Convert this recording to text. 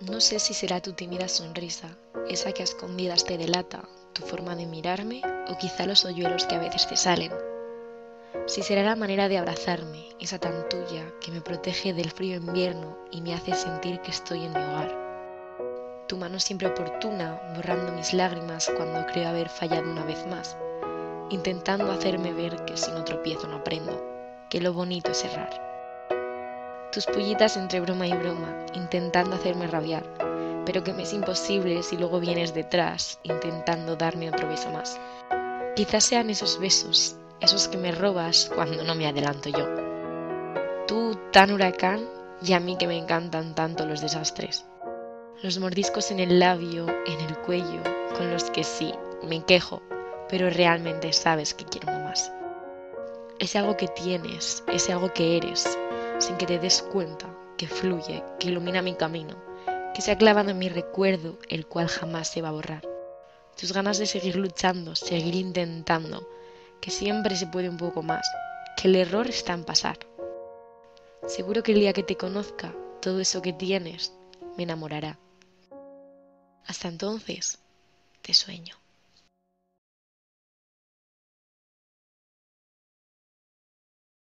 No sé si será tu tímida sonrisa, esa que a escondidas te delata, tu forma de mirarme o quizá los hoyuelos que a veces te salen. Si será la manera de abrazarme, esa tan tuya que me protege del frío invierno y me hace sentir que estoy en mi hogar. Tu mano siempre oportuna, borrando mis lágrimas cuando creo haber fallado una vez más, intentando hacerme ver que si no tropiezo no aprendo, que lo bonito es errar. Tus pullitas entre broma y broma, intentando hacerme rabiar, pero que me es imposible si luego vienes detrás, intentando darme otro beso más. Quizás sean esos besos, esos que me robas cuando no me adelanto yo. Tú tan huracán y a mí que me encantan tanto los desastres los mordiscos en el labio, en el cuello, con los que sí, me quejo, pero realmente sabes que quiero más. Ese algo que tienes, ese algo que eres, sin que te des cuenta, que fluye, que ilumina mi camino, que se ha clavado en mi recuerdo, el cual jamás se va a borrar. Tus ganas de seguir luchando, seguir intentando, que siempre se puede un poco más, que el error está en pasar. Seguro que el día que te conozca, todo eso que tienes me enamorará. Hasta entonces, te sueño.